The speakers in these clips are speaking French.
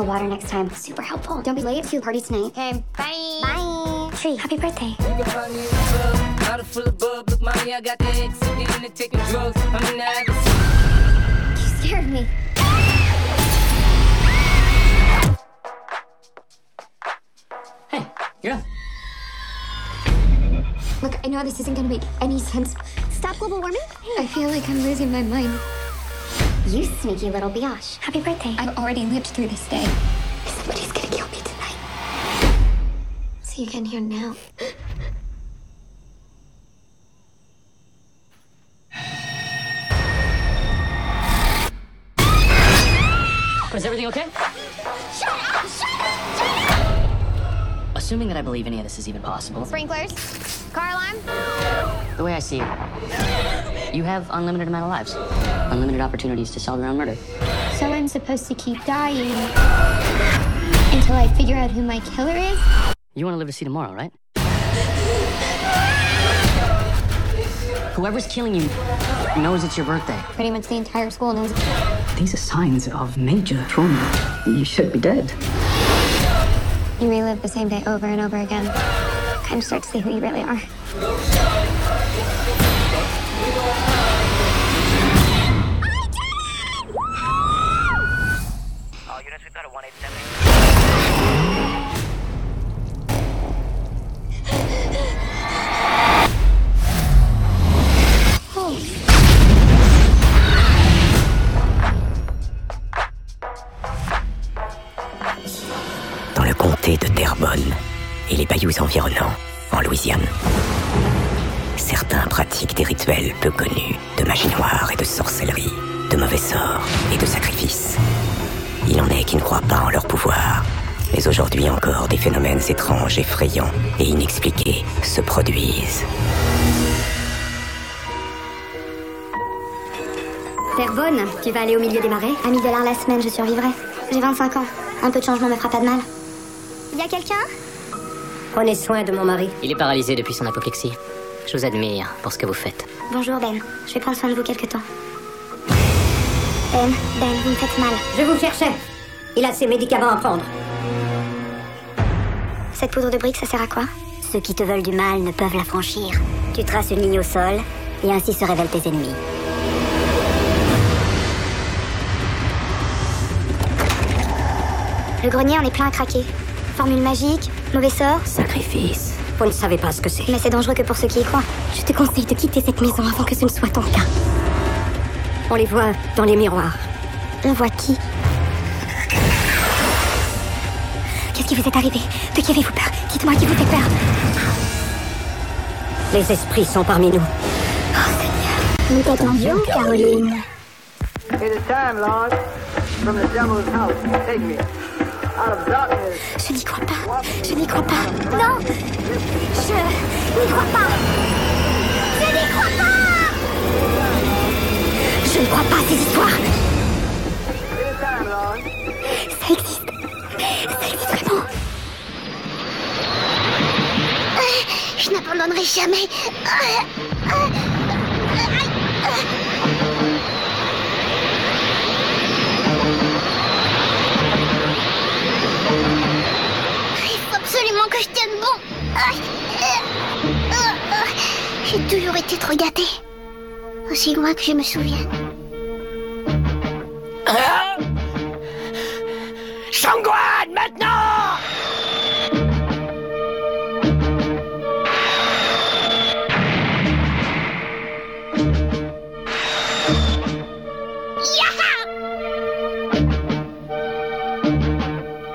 water next time. Super helpful. Don't be late to the party tonight. Okay, bye. Bye. Tree, happy birthday. You scared me. Hey, you're. Look, I know this isn't gonna make any sense. Stop global warming? I feel like I'm losing my mind. You sneaky little biatch. Happy birthday. I've already lived through this day. Somebody's gonna kill me tonight. So you can hear now. Is everything okay? Shut up! Shut up! Shut up! Assuming that I believe any of this is even possible, Sprinklers. Car alarm. the way I see it, you have unlimited amount of lives, unlimited opportunities to solve your own murder. So I'm supposed to keep dying until I figure out who my killer is? You want to live to see tomorrow, right? Whoever's killing you knows it's your birthday. Pretty much the entire school knows. These are signs of major trauma. You should be dead. You relive the same day over and over again. Kind of start to see who you really are. Bayous environnants, en Louisiane, certains pratiquent des rituels peu connus de magie noire et de sorcellerie, de mauvais sorts et de sacrifices. Il en est qui ne croient pas en leur pouvoir. Mais aujourd'hui encore, des phénomènes étranges, effrayants et inexpliqués se produisent. Terrebonne, tu vas aller au milieu des marais? À 1000 dollars la semaine, je survivrai. J'ai 25 ans. Un peu de changement me fera pas de mal. Y a quelqu'un? Prenez soin de mon mari. Il est paralysé depuis son apoplexie. Je vous admire pour ce que vous faites. Bonjour Ben. Je vais prendre soin de vous quelque temps. Ben, Ben, vous me faites mal. Je vous cherchais. Il a ses médicaments à prendre. Cette poudre de briques, ça sert à quoi? Ceux qui te veulent du mal ne peuvent la franchir. Tu traces une ligne au sol, et ainsi se révèlent tes ennemis. Le grenier en est plein à craquer. Formule magique, mauvais sort, Sacrifice. Vous ne savez pas ce que c'est. mais c'est dangereux que pour ceux qui y croient. Je te conseille de quitter cette maison avant que ce ne soit ton cas. On les voit dans les miroirs. On voit qui? Qu'est-ce qui vous est arrivé? De qui avez-vous peur? Dites-moi qui vous fait peur. Les esprits sont parmi nous. Nous t'attendions, Caroline? It is time, Lord, from the devil's house. Take me. Je n'y crois pas. Je n'y crois pas. Non Je n'y crois pas. Je n'y crois pas Je ne crois pas à ces histoires. Ça existe. Ça existe vraiment. Je n'abandonnerai jamais. Que je tienne bon. J'ai toujours été trop gâtée. Aussi loin que je me souvienne. Shangguan, maintenant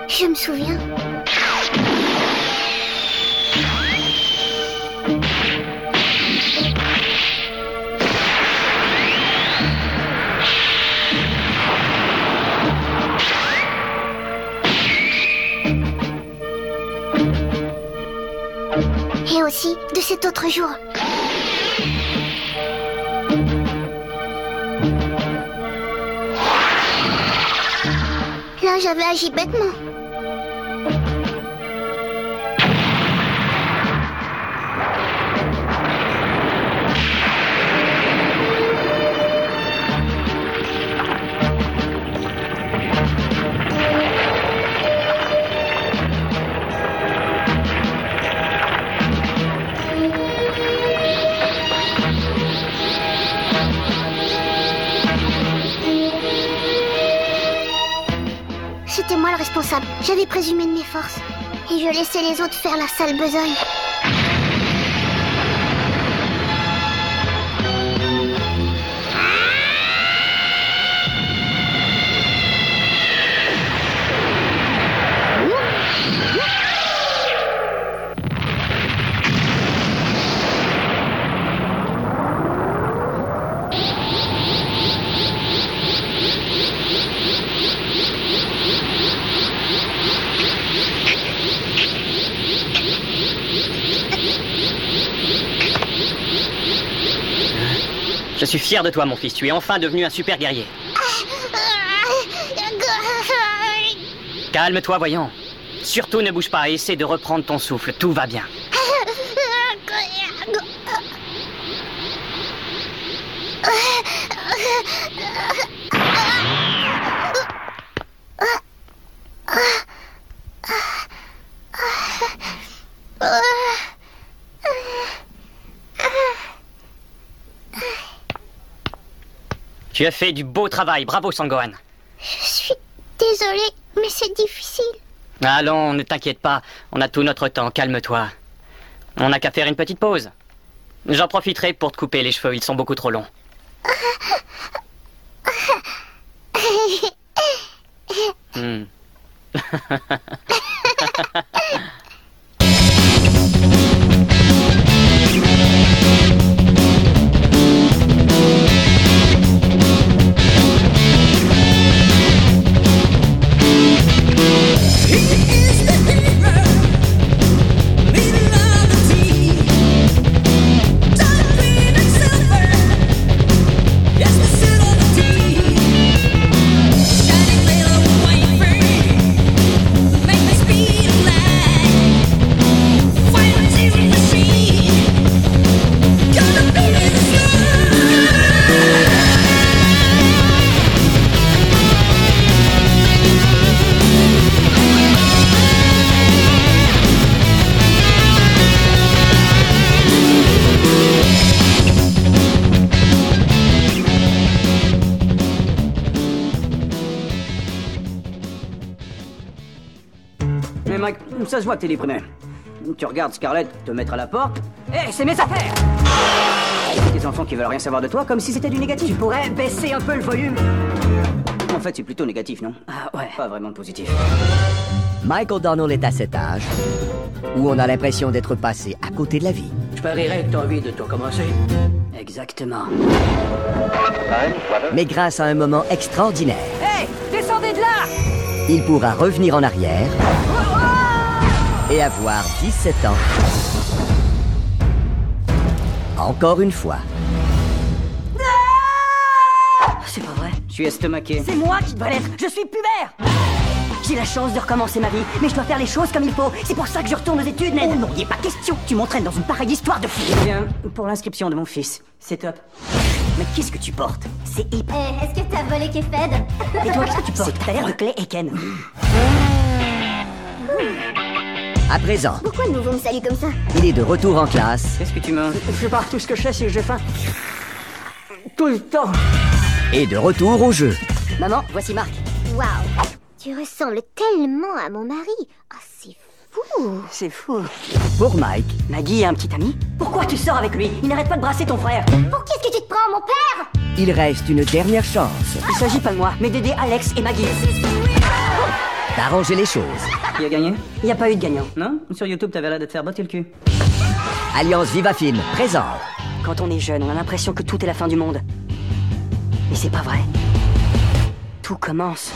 Je me souviens. autre jour. Là, j'avais agi bêtement. J'avais présumé de mes forces. Et je laissais les autres faire la sale besogne. Je suis fier de toi, mon fils. Tu es enfin devenu un super guerrier. Calme-toi, voyons. Surtout ne bouge pas et essaie de reprendre ton souffle. Tout va bien. Tu as fait du beau travail. Bravo, Sangohan. Je suis désolée, mais c'est difficile. Allons, ne t'inquiète pas. On a tout notre temps. Calme-toi. On n'a qu'à faire une petite pause. J'en profiterai pour te couper les cheveux. Ils sont beaucoup trop longs. Hmm. ça se voit que t'es déprimé. Tu regardes Scarlett te mettre à la porte. Hé, c'est mes affaires Des enfants qui veulent rien savoir de toi comme si c'était du négatif. Tu pourrais baisser un peu le volume En fait, c'est plutôt négatif, non? Ah ouais. Pas vraiment de positif. Michael Donald est à cet âge où on a l'impression d'être passé à côté de la vie. Je parierais que t'as envie de tout recommencer. Exactement. Mais grâce à un moment extraordinaire, Hé Descendez de là il pourra revenir en arrière et avoir 17 ans. Encore une fois. C'est pas vrai. Je suis estomaqué. C'est moi qui dois l'être. Je suis pubère. J'ai la chance de recommencer ma vie, mais je dois faire les choses comme il faut. C'est pour ça que je retourne aux études, Ned. Oh non, il est pas question. Tu m'entraînes dans une pareille histoire de fou. Bien, pour l'inscription de mon fils. C'est top. Mais qu'est-ce que tu portes? C'est hip. Eh, est-ce que t'as volé Kefed? Et toi, qu'est-ce que tu portes? T'as l'air de Clay et Ken. À présent, Pourquoi de nouveau me salue comme ça? Il est de retour en classe Qu'est-ce que tu manges? Je sais pas, tout ce que je sais, c'est que j'ai faim. Tout le temps. et de retour au jeu. Maman, voici Marc. Waouh Tu ressembles tellement à mon mari. Ah, c'est fou C'est fou. Pour Mike, Maggie a un petit ami Pourquoi tu sors avec lui? Il n'arrête pas de brasser ton frère. Pour qu'est-ce que tu te prends, mon père? Il reste une dernière chance Il s'agit pas de moi, mais d'aider Alex et Maggie. D'arranger les choses. Qui a gagné Il n'y a pas eu de gagnant. Non Sur YouTube, t'avais l'air de te faire botter le cul. Alliance Viva Film présente Quand on est jeune, on a l'impression que tout est la fin du monde. Mais c'est pas vrai. Tout commence.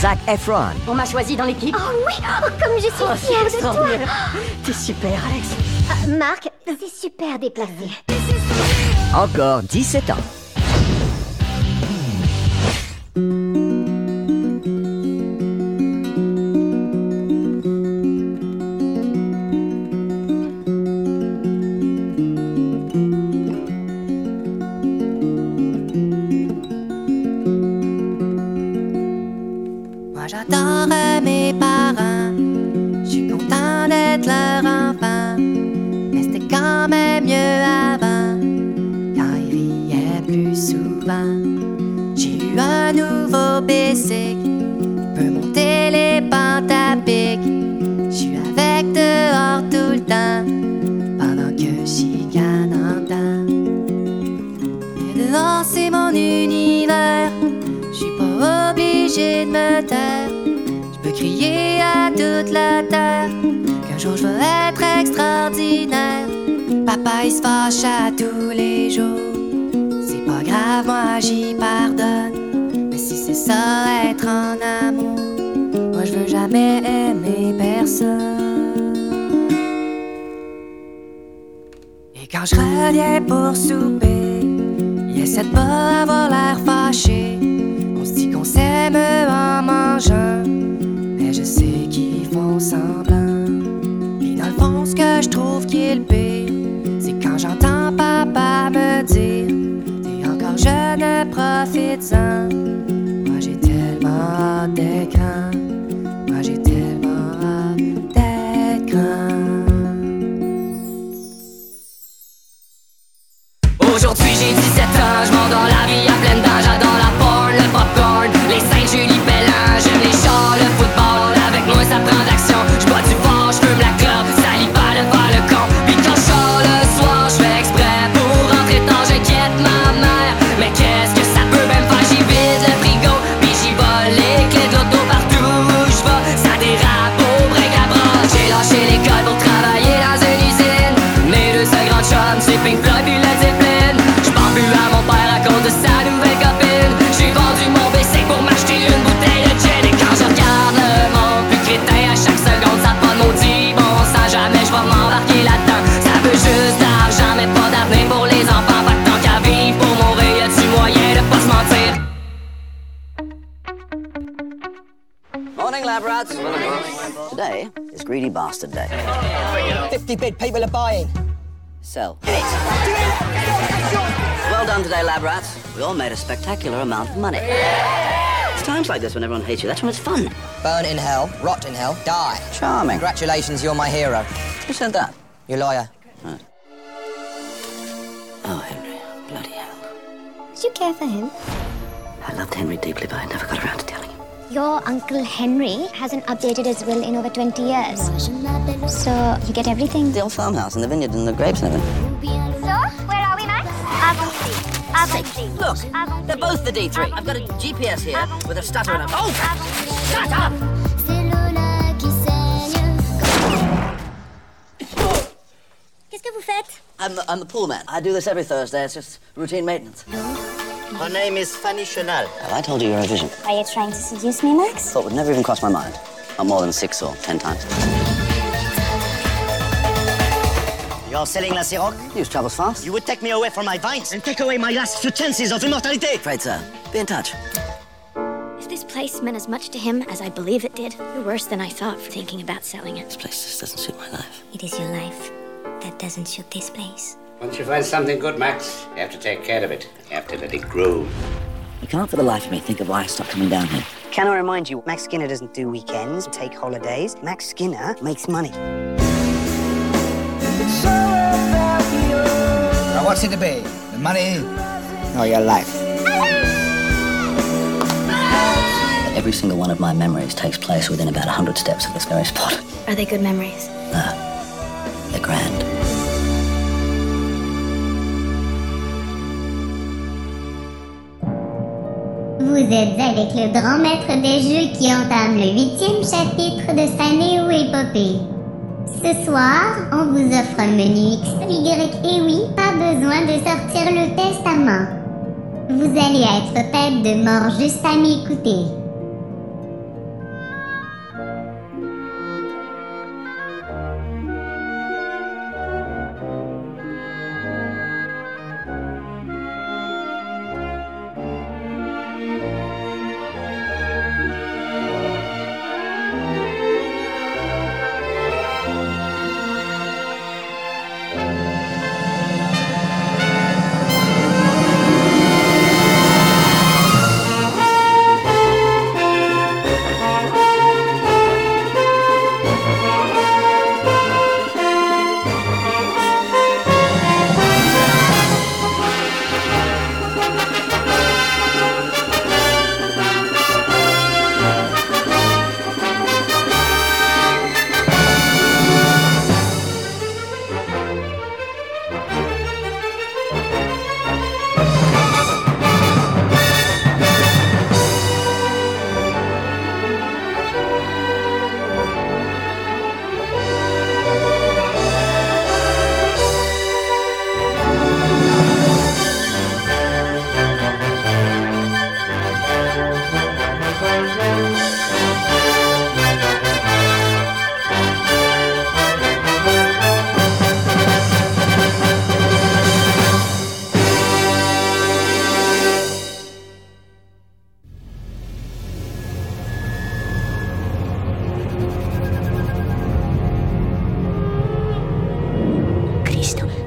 Zac Efron, On m'a choisi dans l'équipe. Oh oui Oh, comme je suis Oh, fière de toi. T'es super, Alex. Ah, Marc, c'est super déplacé. encore 17 ans. Essaie de pas avoir l'air fâché. On se dit qu'on s'aime en mangeant, mais je sais qu'ils font semblant. Puis dans le fond, ce que je trouve qui est pire, c'est quand j'entends papa me dire T'es encore jeune, profite-en. plage, mordant la vie à pleine d'âge, j'adore la Today is Greedy Bastard Day. 50 bid people are buying. Sell. Well done today, lab rats. We all made a spectacular amount of money. It's times like this when everyone hates you. That's when it's fun. Burn in hell, rot in hell, die. Charming. Congratulations, you're my hero. Who said that? Your lawyer. Oh, Henry. Bloody hell. Did you care for him? I loved Henry deeply, but I never got around to telling him. Your Uncle Henry hasn't updated his will in over 20 years. So you get everything. The old farmhouse and the vineyard and the grapes and everything. So, where are we, Max? Avonlea. Avonlea. Look, they're both the D3. I've got a GPS here with a stutter and a... Oh! Shut up! Qu'est-ce que vous faites? I'm the, I'm the pool man. I do this every Thursday. It's just routine maintenance. Her name is Fanny Chanel. Have I told you you're a vision? Are you trying to seduce me, Max? Thought would never even cross my mind. Not more than six or ten times. You're selling La Ciroc? News travels fast. You would take me away from my vines and take away my last few chances of immortality. Afraid sir. Be in touch. If this place meant as much to him as I believe it did, you're worse than I thought for thinking about selling it. This place just doesn't suit my life. It is your life that doesn't suit this place. Once you find something good, Max, you have to take care of it. You have to let it grow. I can't for the life of me think of why I stopped coming down here. Can I remind you, Max Skinner doesn't do weekends, take holidays. Max Skinner makes money. Now, what's it to be? The money or your life? Every single one of my memories takes place within about 100 steps of this very spot. Are they good memories? No, they're grand. Vous êtes avec le grand maître des jeux qui entame le huitième chapitre de sa néo-épopée. Ce soir, on vous offre un menu X, Y et oui, pas besoin de sortir le testament. Vous allez être tête de mort juste à m'écouter.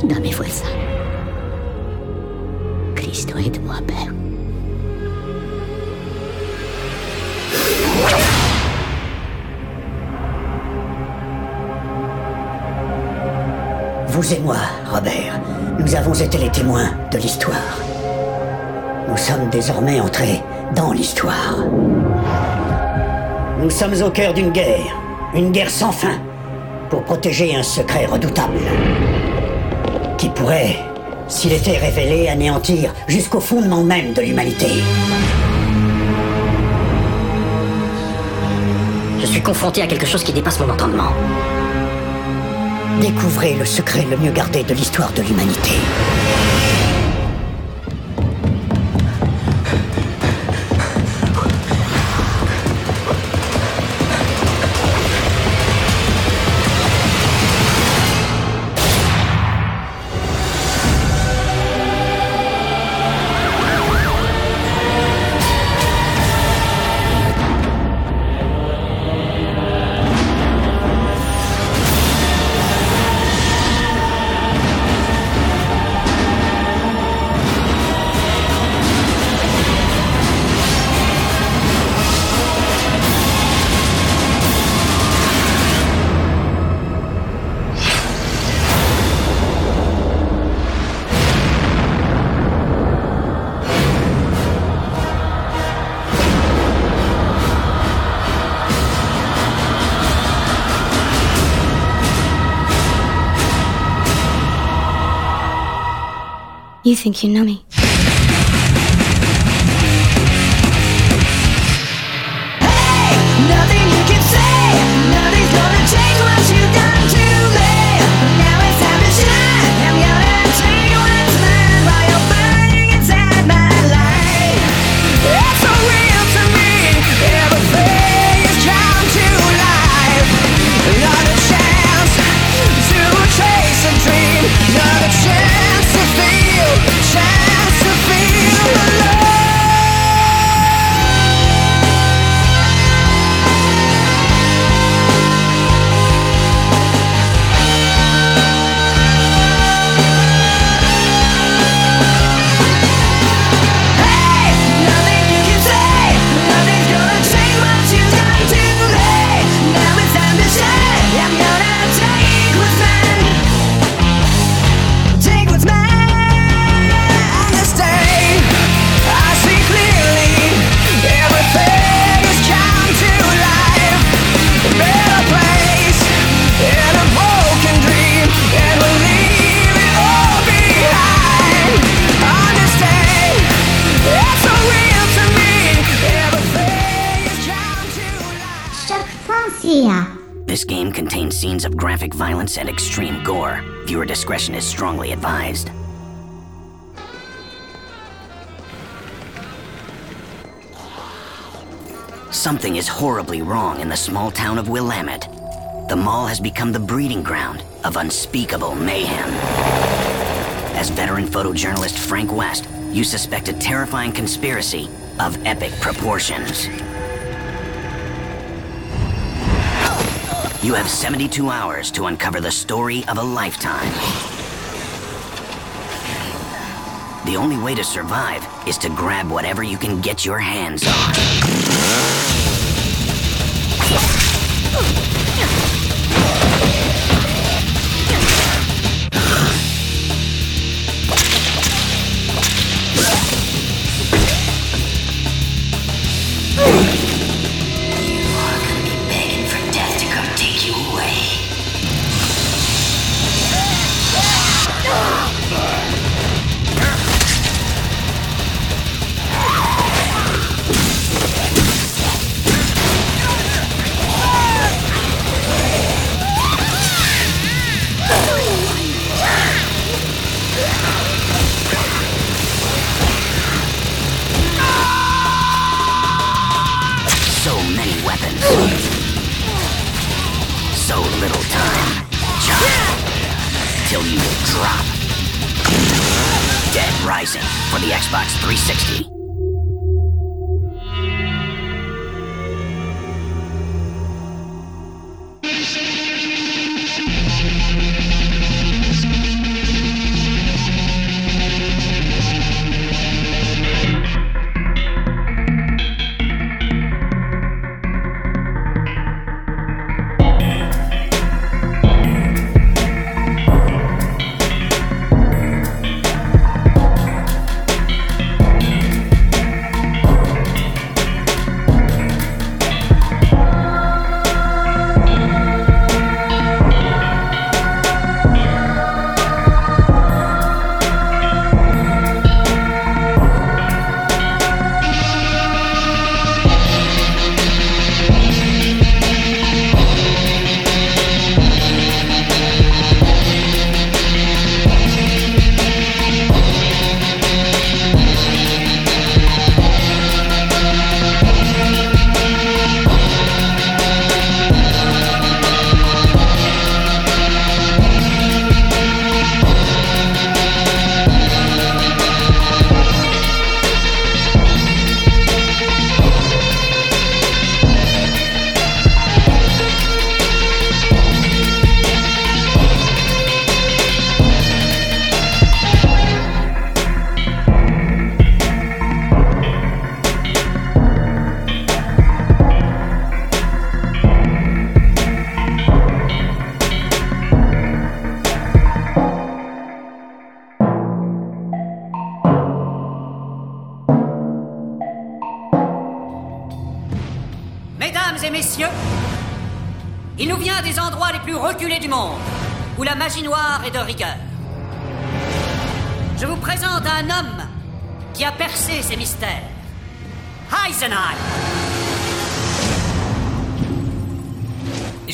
Dame fuerza. Cristo, aide-moi, Père. Vous et moi, Robert, nous avons été les témoins de l'histoire. Nous sommes désormais entrés dans l'histoire. Nous sommes au cœur d'une guerre, une guerre sans fin, pour protéger un secret redoutable, qui pourrait, s'il était révélé, anéantir jusqu'au fondement même de l'humanité. Je suis confronté à quelque chose qui dépasse mon entendement. Découvrez le secret le mieux gardé de l'histoire de l'humanité. You think you know me? Extreme gore. Viewer discretion is strongly advised. Something is horribly wrong in the small town of Willamette. The mall has become the breeding ground of unspeakable mayhem. As veteran photojournalist Frank West, you suspect a terrifying conspiracy of epic proportions. You have 72 hours to uncover the story of a lifetime. The only way to survive is to grab whatever you can get your hands on.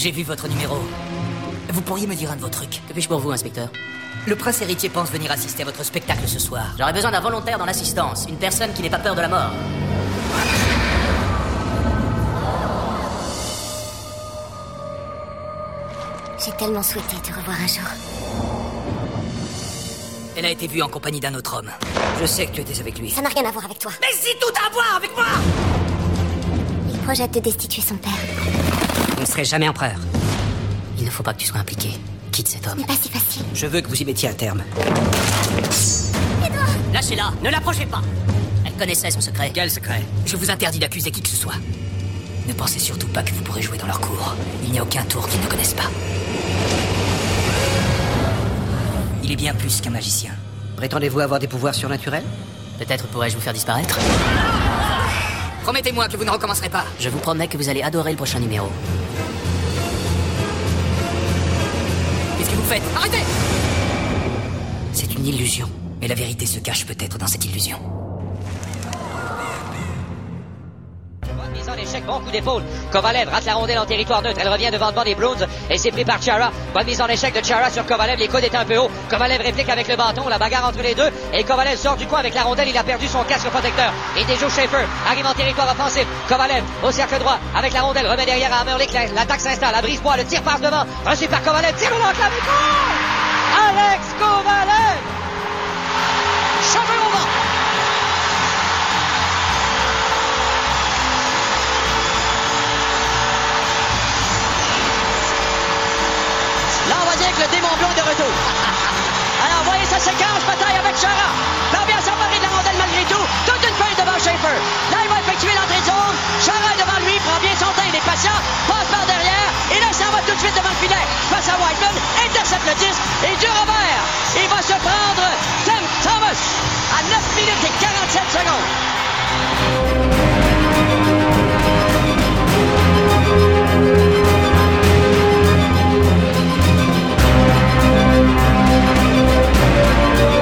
J'ai vu votre numéro. Vous pourriez me dire un de vos trucs Que puis-je pour vous, inspecteur? Le prince héritier pense venir assister à votre spectacle ce soir. J'aurais besoin d'un volontaire dans l'assistance, une personne qui n'ait pas peur de la mort. J'ai tellement souhaité te revoir un jour. Elle a été vue en compagnie d'un autre homme. Je sais que tu étais avec lui. Ça n'a rien à voir avec toi. Mais si tout a à voir avec moi Il projette de destituer son père. Vous ne serez jamais empereur. Il ne faut pas que tu sois impliqué. Quitte cet homme. Ce n'est pas si facile. Je veux que vous y mettiez un terme. Lâchez-la, ne l'approchez pas. Elle connaissait son secret. Quel secret? Je vous interdis d'accuser qui que ce soit. Ne pensez surtout pas que vous pourrez jouer dans leur cour. Il n'y a aucun tour qu'ils ne connaissent pas. Il est bien plus qu'un magicien. Prétendez-vous avoir des pouvoirs surnaturels? Peut-être pourrais-je vous faire disparaître? Promettez-moi que vous ne recommencerez pas. Je vous promets que vous allez adorer le prochain numéro. Arrêtez C'est une illusion. Mais la vérité se cache peut-être dans cette illusion. Bon coup d'épaule. Kovalev rate la rondelle en territoire neutre. Elle revient devant devant des Bruins et c'est pris par Chara. Bonne mise en échec de Chara sur Kovalev. Les coudes étaient un peu hauts. Kovalev réplique avec le bâton. La bagarre entre les deux. Et Kovalev sort du coin avec la rondelle. Il a perdu son casque protecteur. Et déjà Schaefer arrive en territoire offensif. Kovalev au cercle droit avec la rondelle. Remet derrière à Hammerlick. L'attaque s'installe. La brise-bois. Le tir passe devant. Reçu par Kovalev. Tire l'enclave. Alex Kovalev. Cheveux au vent. Alors, voyez sa séquence, bataille avec Chara. Parvient à s'emparer de la rondelle malgré tout. Toute une feuille devant Schaefer. Là, il va effectuer l'entrée de zone. Chara est devant lui, prend bien son temps, il est patient. Passe par derrière. Et là, ça va tout de suite devant le filet. Face à Whiteman, intercepte le disque. Et du revers, il va se prendre Tim Thomas à 9 minutes et 47 secondes. Un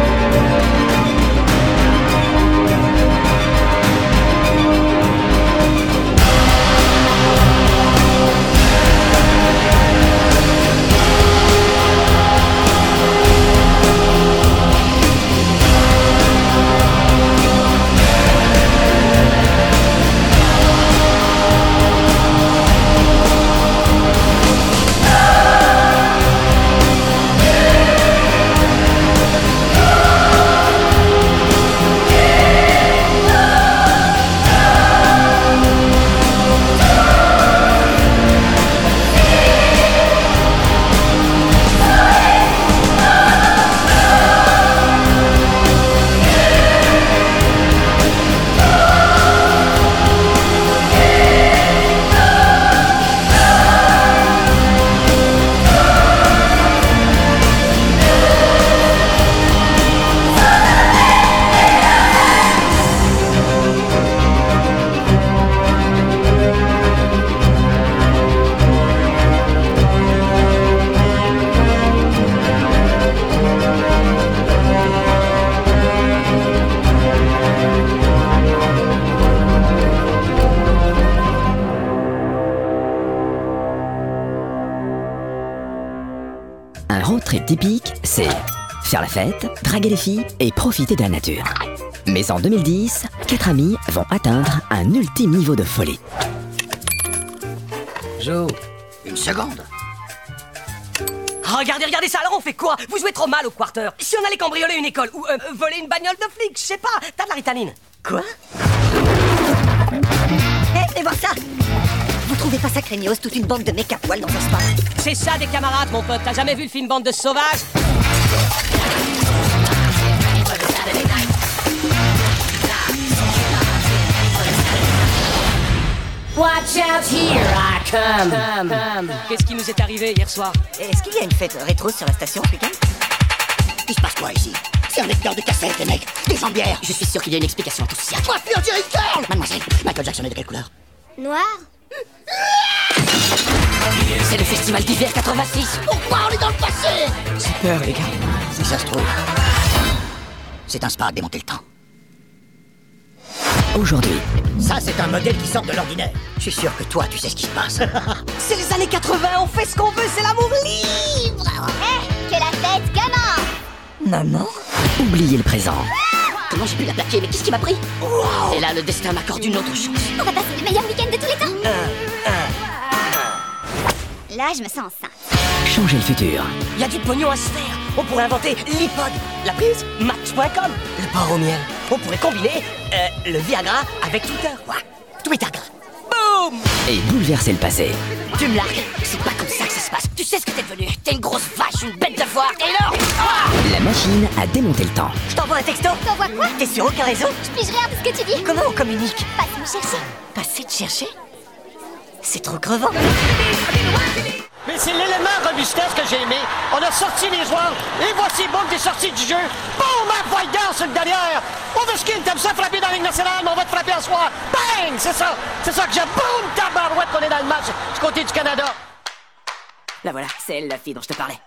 faire la fête, draguer les filles et profiter de la nature. Mais en 2010, quatre amis vont atteindre un ultime niveau de folie. Jo, une seconde. Regardez, regardez ça, alors on fait quoi? Vous jouez trop mal au quarter. Si on allait cambrioler une école ou euh, euh, voler une bagnole de flic, je sais pas, t'as de la ritaline. Quoi? Hé, et voir ça Vous trouvez pas ça craignos, toute une bande de mecs à poil dans un spa? C'est ça des camarades, mon pote. T'as jamais vu le film Bande de sauvages? Watch out, here I come. Qu'est-ce qui nous est arrivé hier soir Est-ce qu'il y a une fête rétro sur la station ce week-end Il se passe quoi ici C'est un lecteur de cassette, les mecs Des jambières Je suis sûr qu'il y a une explication à tout cela. Coiffure Jerry Curl Mademoiselle, Michael Jackson est de quelle couleur Noir C'est le festival d'hiver 86 Pourquoi on est dans le passé J'ai peur, les gars. Si ça se trouve, c'est un spa à démonter le temps. Aujourd'hui, Ça, c'est un modèle qui sort de l'ordinaire. Je suis sûr que toi, tu sais ce qui se passe. C'est les années 80, on fait ce qu'on veut, c'est l'amour libre Eh, que la fête commence Maman oubliez le présent. Comment j'ai pu la plaquer Mais qu'est-ce qui m'a pris Et là, le destin m'accorde une autre chance. On va passer le meilleur week-end de tous les temps Là, je me sens enceinte. Changez le futur. Il y a du pognon à se faire On pourrait inventer l'iPod, la prise, Match.com, le porc au miel. On pourrait combiner euh, le Viagra avec Twitter. Ouais. Twitter. Boum Et bouleverser le passé. Tu me largues C'est pas comme ça que ça se passe. Tu sais ce que t'es devenu T'es une grosse vache, une bête de foire. Et là Ah La machine a démonté le temps. Je t'envoie un texto T'envoies quoi T'es sur aucun réseau Je pige rien de ce que tu dis. Comment on communique Passe me chercher. Passer te chercher C'est trop crevant Mais c'est l'élément robustesse que j'ai aimé. On a sorti les joueurs, et voici Boom qui est sorti du jeu. Boum, poil d'or sur le derrière. Ovechkin, t'aimes ça frapper dans la Ligue nationale, mais on va te frapper à soir. Bang! C'est ça, c'est ça que j'aime. Boum, tabarouette qu'on est dans le match du côté du Canada. La voilà, c'est elle la fille dont je te parlais.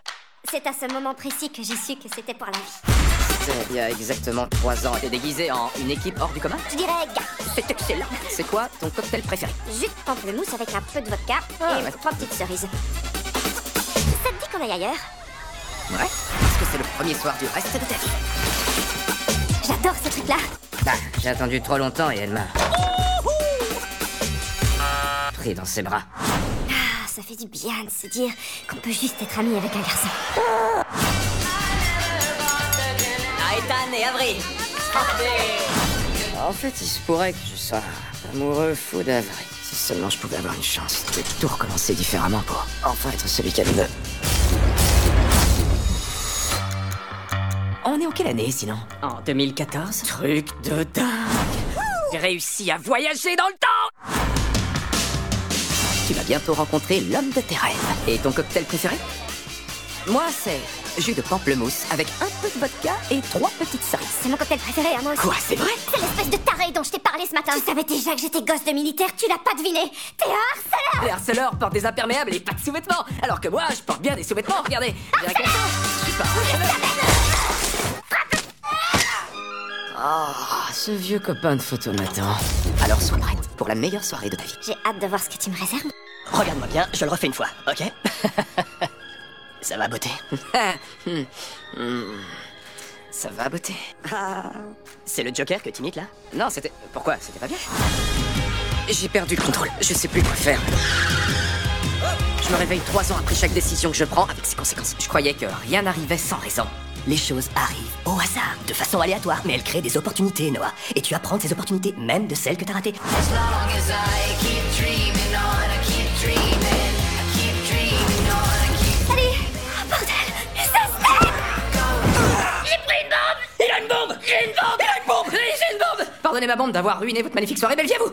C'est à ce moment précis que j'ai su que c'était pour la vie. Il y a exactement trois ans. T'es déguisée en une équipe hors du commun Je dirais gars. C'est excellent. C'est quoi ton cocktail préféré? Jus de pamplemousse avec un peu de vodka Ah, et ouais. trois petites cerises. Ça te dit qu'on aille ailleurs? Ouais. Parce que c'est le premier soir du reste de ta vie. J'adore ce truc-là. Bah, j'ai attendu trop longtemps et elle m'a. pris dans ses bras. Ça fait du bien de se dire qu'on peut juste être ami avec un garçon. Aethan et Avril En fait, il se pourrait que je sois amoureux fou d'Avril. Si seulement je pouvais avoir une chance de tout recommencer différemment pour enfin être celui qu'elle veut. On est en quelle année sinon? En 2014 Truc de dingue J'ai réussi à voyager dans le temps Tu vas bientôt rencontrer l'homme de tes rêves. Et ton cocktail préféré? Moi, c'est jus de pamplemousse avec un peu de vodka et trois petites cerises. C'est mon cocktail préféré, hein, moi aussi. Quoi, c'est vrai? C'est l'espèce de taré dont je t'ai parlé ce matin. Tu savais déjà que j'étais gosse de militaire, tu l'as pas deviné. T'es un harceleur Les harceleurs portent des imperméables et pas de sous-vêtements, alors que moi, je porte bien des sous-vêtements, regardez. J'ai question. Je suis pas harceleur. Oh, ce vieux copain de photo m'attend. Alors sois prête pour la meilleure soirée de ta vie. J'ai hâte de voir ce que tu me réserves. Regarde-moi bien, je le refais une fois, ok? Ça va beauté? Ça va, beauté? C'est le Joker que t'imites là? Non, c'était... Pourquoi? C'était pas bien J'ai perdu le contrôle, je sais plus quoi faire. Je me réveille trois ans après chaque décision que je prends avec ses conséquences. Je croyais que rien n'arrivait sans raison. Les choses arrivent au hasard, de façon aléatoire, mais elles créent des opportunités, Noah. Et tu apprends de ces opportunités, même de celles que t'as ratées. Oh, bordel Ça se fait J'ai pris une bombe. Il a une bombe. J'ai une bombe. Il a une bombe. J'ai une bombe. Pardonnez ma bande d'avoir ruiné votre magnifique soirée, à vous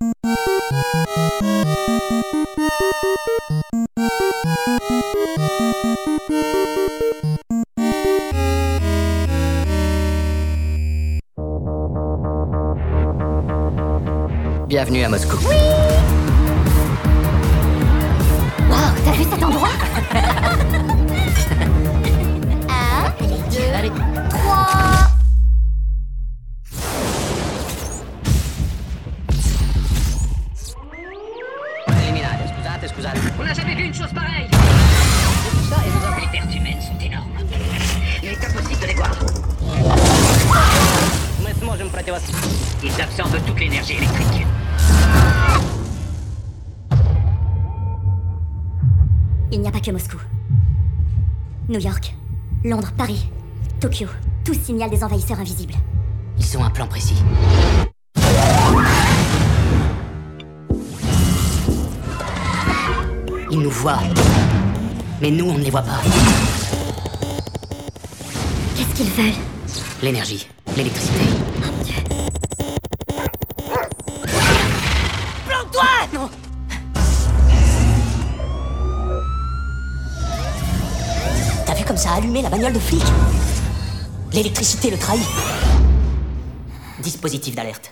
des envahisseurs invisibles. Ils ont un plan précis. Ils nous voient. Mais nous, on ne les voit pas. Qu'est-ce qu'ils veulent? L'énergie, l'électricité. Plante-toi Non T'as vu comme ça a allumé la bagnole de flic? L'électricité le trahit. Dispositif d'alerte.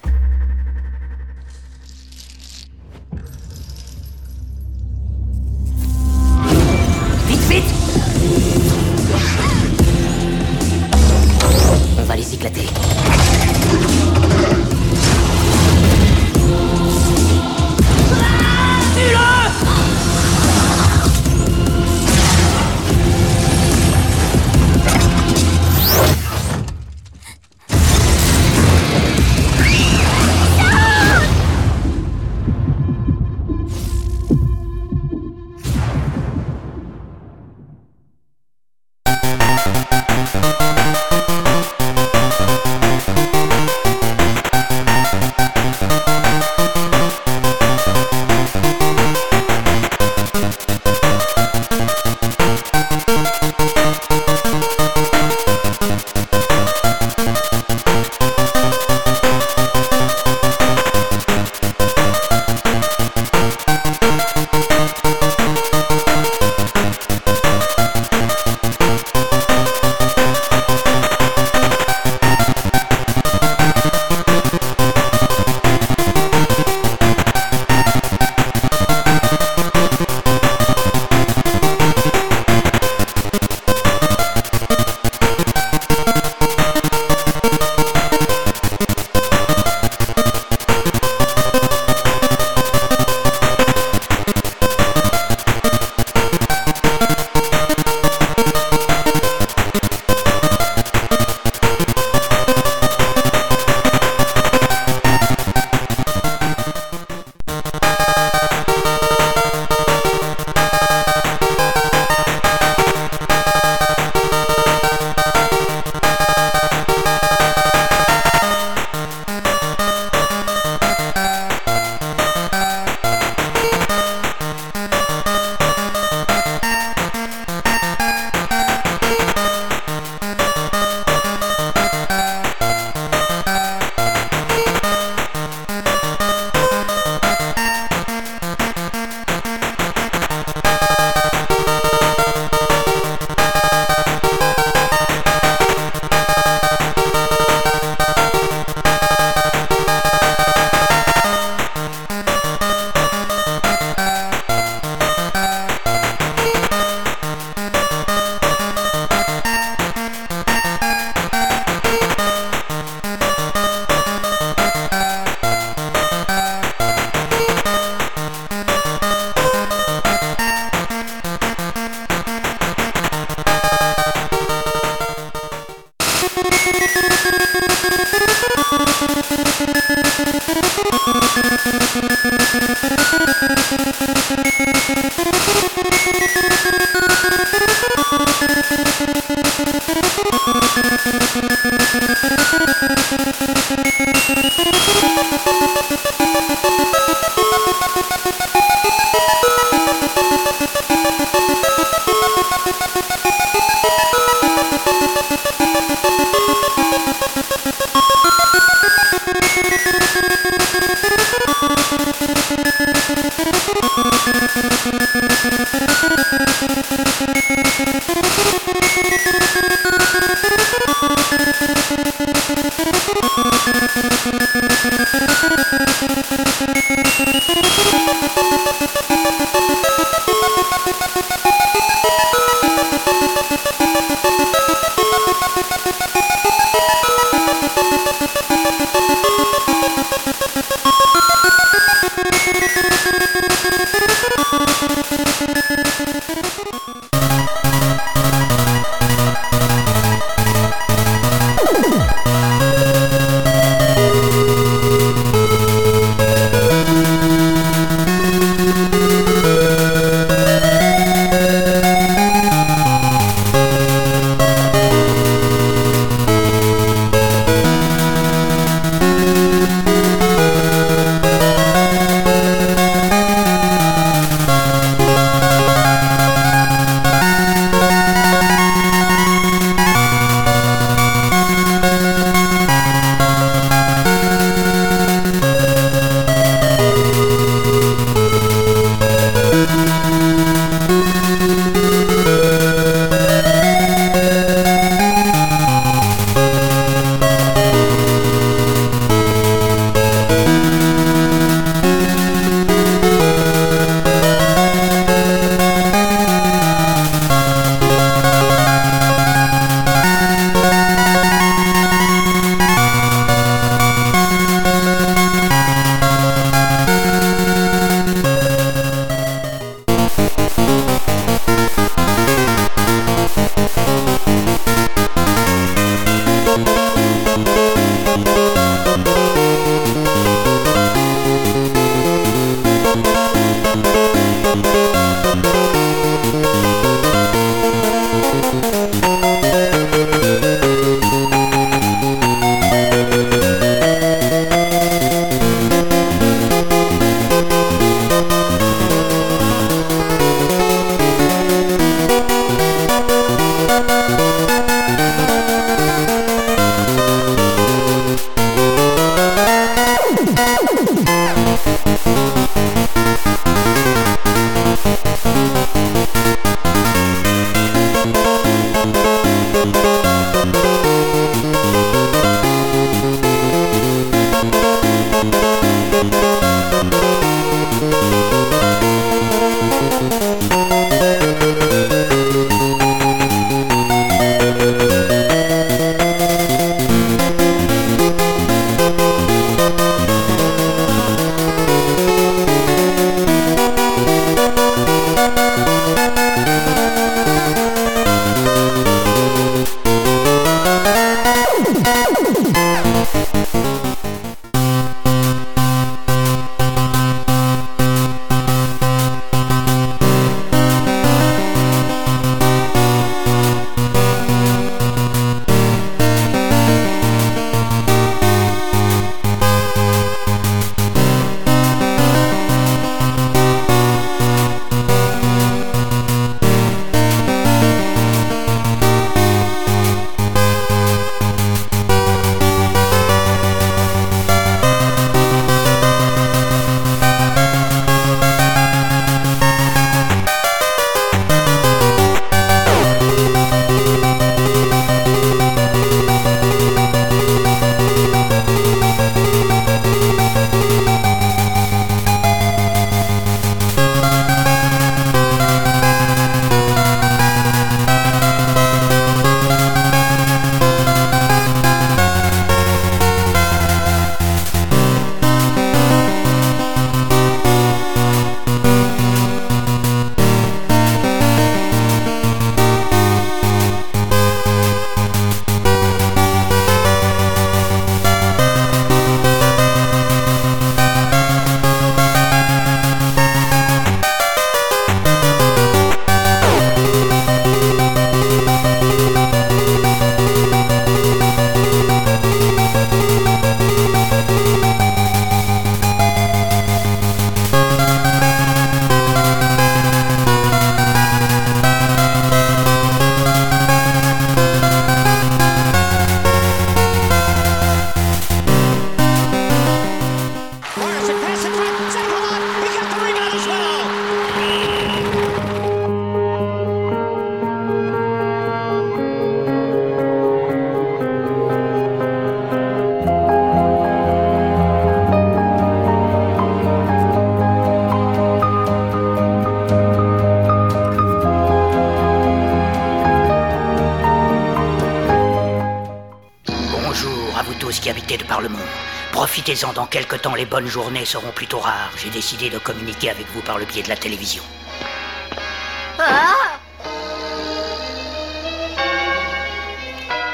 Profitez-en, dans quelque temps les bonnes journées seront plutôt rares. J'ai décidé de communiquer avec vous par le biais de la télévision.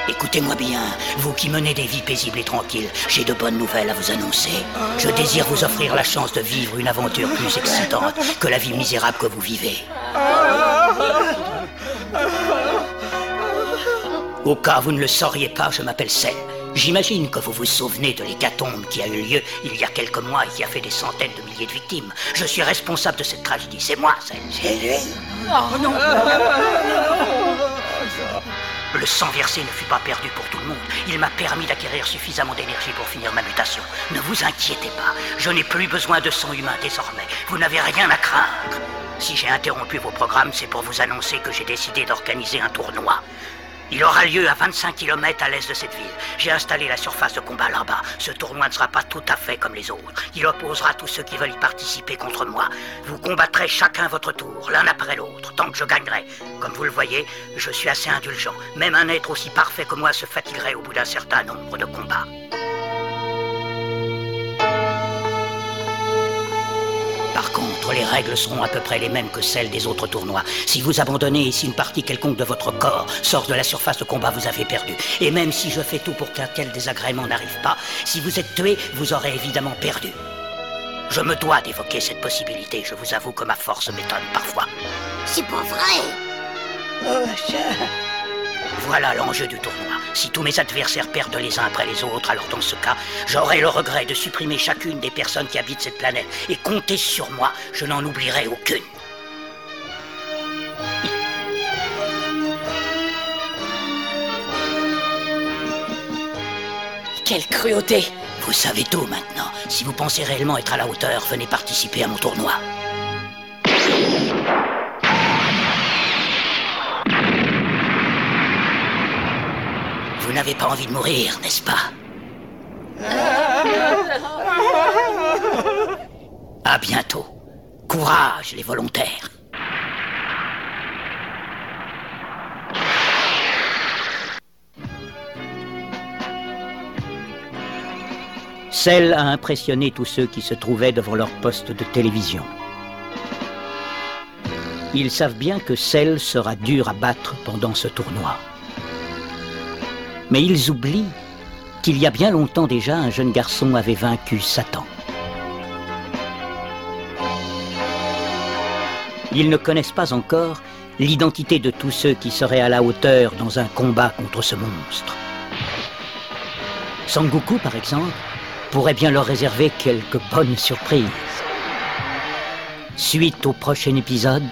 Écoutez-moi bien, vous qui menez des vies paisibles et tranquilles, j'ai de bonnes nouvelles à vous annoncer. Je désire vous offrir la chance de vivre une aventure plus excitante que la vie misérable que vous vivez. Au cas où vous ne le sauriez pas, je m'appelle Sel. J'imagine que vous vous souvenez de l'hécatombe qui a eu lieu il y a quelques mois et qui a fait des centaines de milliers de victimes. Je suis responsable de cette tragédie. C'est moi, Sel. C'est lui. Oh non Le sang versé ne fut pas perdu pour tout le monde. Il m'a permis d'acquérir suffisamment d'énergie pour finir ma mutation. Ne vous inquiétez pas, je n'ai plus besoin de sang humain désormais. Vous n'avez rien à craindre. Si j'ai interrompu vos programmes, c'est pour vous annoncer que j'ai décidé d'organiser un tournoi. Il aura lieu à 25 km à l'est de cette ville. J'ai installé la surface de combat là-bas. Ce tournoi ne sera pas tout à fait comme les autres. Il opposera tous ceux qui veulent y participer contre moi. Vous combattrez chacun votre tour, l'un après l'autre, tant que je gagnerai. Comme vous le voyez, je suis assez indulgent. Même un être aussi parfait que moi se fatiguerait au bout d'un certain nombre de combats. Par contre, les règles seront à peu près les mêmes que celles des autres tournois. Si vous abandonnez et si une partie quelconque de votre corps sort de la surface de combat, vous avez perdu. Et même si je fais tout pour qu'un tel désagrément n'arrive pas, si vous êtes tué, vous aurez évidemment perdu. Je me dois d'évoquer cette possibilité. Je vous avoue que ma force m'étonne parfois. C'est pas vrai. Oh, Voilà l'enjeu du tournoi. Si tous mes adversaires perdent les uns après les autres, alors dans ce cas, j'aurai le regret de supprimer chacune des personnes qui habitent cette planète. Et comptez sur moi, je n'en oublierai aucune. Quelle cruauté Vous savez tout maintenant. Si vous pensez réellement être à la hauteur, venez participer à mon tournoi. N'avez pas envie de mourir, n'est-ce pas À bientôt. Courage, les volontaires. Celle a impressionné tous ceux qui se trouvaient devant leur poste de télévision. Ils savent bien que Celle sera dur à battre pendant ce tournoi. Mais ils oublient qu'il y a bien longtemps déjà, un jeune garçon avait vaincu Satan. Ils ne connaissent pas encore l'identité de tous ceux qui seraient à la hauteur dans un combat contre ce monstre. Sangoku, par exemple, pourrait bien leur réserver quelques bonnes surprises. Suite au prochain épisode,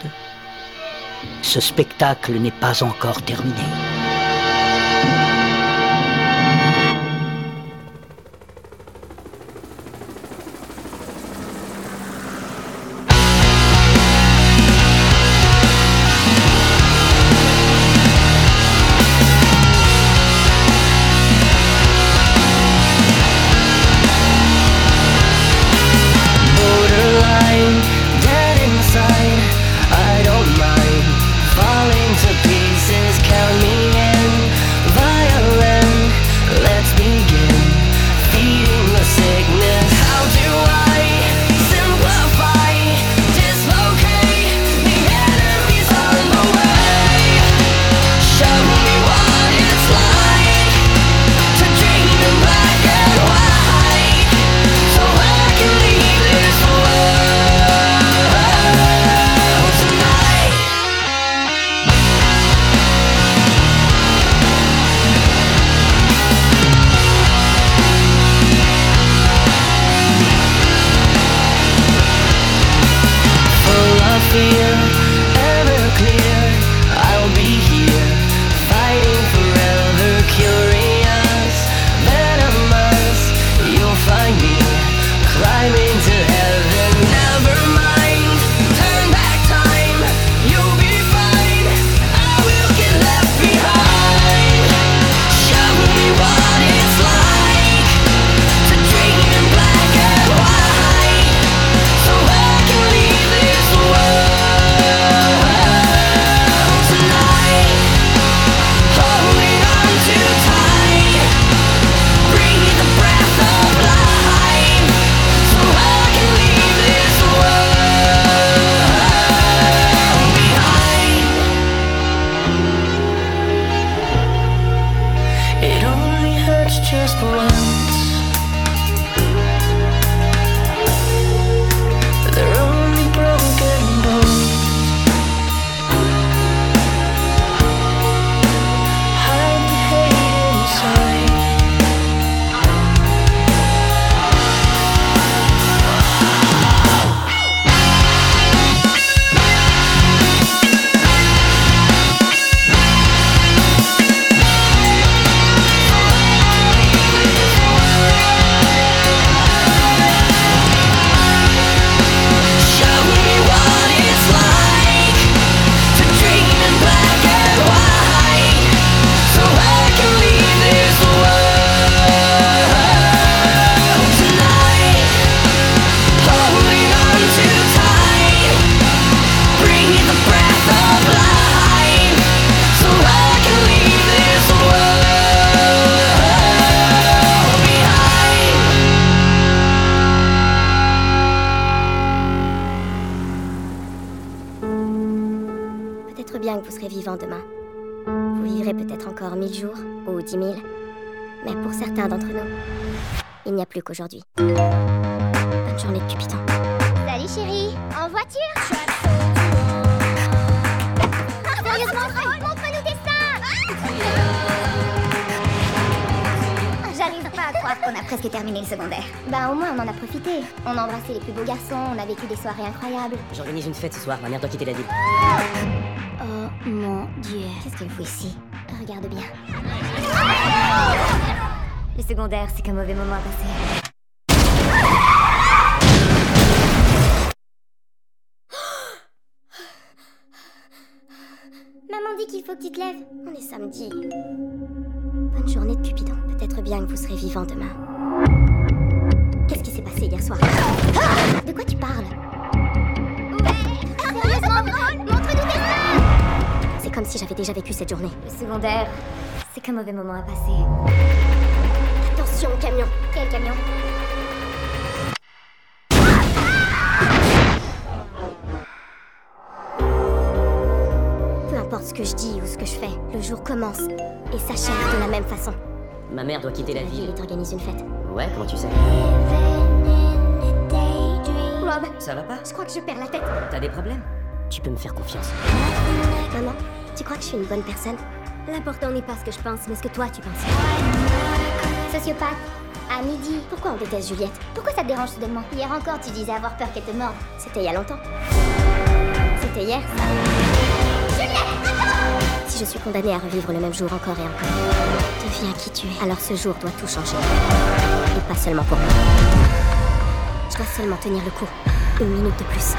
ce spectacle n'est pas encore terminé. On a embrassé les plus beaux garçons, on a vécu des soirées incroyables. J'organise une fête ce soir, ma mère doit quitter la ville. Oh mon dieu. Qu'est-ce qu'elle fout ici? Regarde bien. Le secondaire, c'est qu'un mauvais moment à passer. Maman dit qu'il faut que tu te lèves. On est samedi. Bonne journée de Cupidon. Peut-être bien que vous serez vivant demain. Qu'est-ce qui s'est passé hier soir Ah De quoi tu parles Sérieusement, montre-nous tes seins C'est comme si j'avais déjà vécu cette journée. Le secondaire, c'est qu'un mauvais moment à passer. Attention au camion. Quel camion Peu importe ce que je dis ou ce que je fais, le jour commence et s'achève de la même façon. Ma mère doit quitter la La ville. ville t'organise une fête. Ouais, comment tu sais? Rob, Ça va pas? je crois que je perds la tête. T'as des problèmes? Tu peux me faire confiance. Maman, tu crois que je suis une bonne personne? L'important n'est pas ce que je pense, mais ce que toi tu penses. Sociopathe. À midi. Pourquoi on déteste Juliette? Pourquoi ça te dérange soudainement? Hier encore, tu disais avoir peur qu'elle te morde. C'était il y a longtemps. C'était hier, ça. Si je suis condamnée à revivre le même jour encore et encore, deviens qui tu. Alors ce jour doit tout changer. Et pas seulement pour moi. Je dois seulement tenir le coup. Une minute de plus.